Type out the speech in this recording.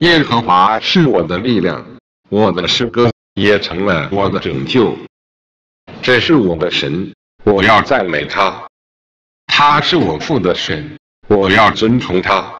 耶和华是我的力量，我的诗歌也成了我的拯救。这是我的神，我要赞美他。他是我父的神，我要尊崇他。